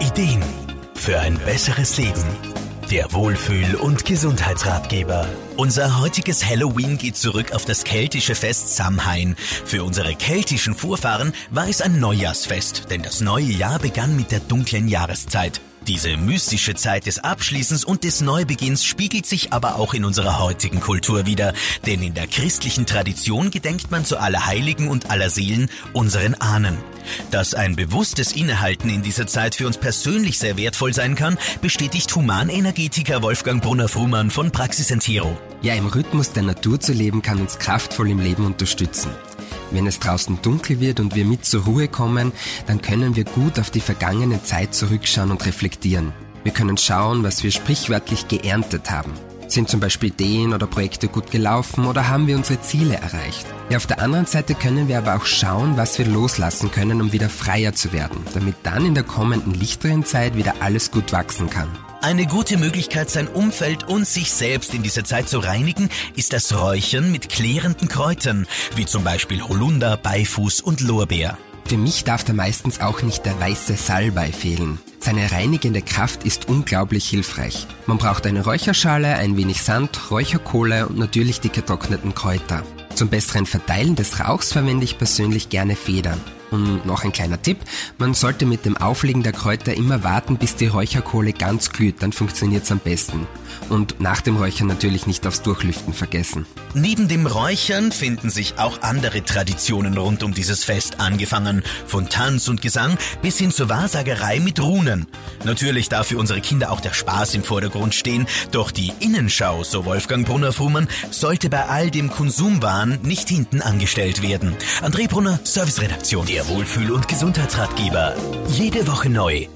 Ideen für ein besseres Leben. Der Wohlfühl- und Gesundheitsratgeber. Unser heutiges Halloween geht zurück auf das keltische Fest Samhain. Für unsere keltischen Vorfahren war es ein Neujahrsfest, denn das neue Jahr begann mit der dunklen Jahreszeit. Diese mystische Zeit des Abschließens und des Neubeginns spiegelt sich aber auch in unserer heutigen Kultur wieder, denn in der christlichen Tradition gedenkt man zu aller Heiligen und aller Seelen unseren Ahnen. Dass ein bewusstes Innehalten in dieser Zeit für uns persönlich sehr wertvoll sein kann, bestätigt Humanenergetiker Wolfgang Brunner-Frumann von Praxis Hero. Ja, im Rhythmus der Natur zu leben kann uns kraftvoll im Leben unterstützen. Wenn es draußen dunkel wird und wir mit zur Ruhe kommen, dann können wir gut auf die vergangene Zeit zurückschauen und reflektieren. Wir können schauen, was wir sprichwörtlich geerntet haben. Sind zum Beispiel Ideen oder Projekte gut gelaufen oder haben wir unsere Ziele erreicht? Ja, auf der anderen Seite können wir aber auch schauen, was wir loslassen können, um wieder freier zu werden, damit dann in der kommenden lichteren Zeit wieder alles gut wachsen kann. Eine gute Möglichkeit, sein Umfeld und sich selbst in dieser Zeit zu reinigen, ist das Räuchern mit klärenden Kräutern, wie zum Beispiel Holunder, Beifuß und Lorbeer. Für mich darf da meistens auch nicht der weiße Salbei fehlen. Seine reinigende Kraft ist unglaublich hilfreich. Man braucht eine Räucherschale, ein wenig Sand, Räucherkohle und natürlich die getrockneten Kräuter. Zum besseren Verteilen des Rauchs verwende ich persönlich gerne Federn. Und noch ein kleiner Tipp, man sollte mit dem Auflegen der Kräuter immer warten, bis die Räucherkohle ganz glüht, dann funktioniert es am besten. Und nach dem Räuchern natürlich nicht aufs Durchlüften vergessen. Neben dem Räuchern finden sich auch andere Traditionen rund um dieses Fest, angefangen von Tanz und Gesang bis hin zur Wahrsagerei mit Runen. Natürlich darf für unsere Kinder auch der Spaß im Vordergrund stehen, doch die Innenschau, so Wolfgang Brunner-Fuhrmann, sollte bei all dem Konsumwahn nicht hinten angestellt werden. André Brunner, Serviceredaktion. Der Wohlfühl- und Gesundheitsratgeber. Jede Woche neu.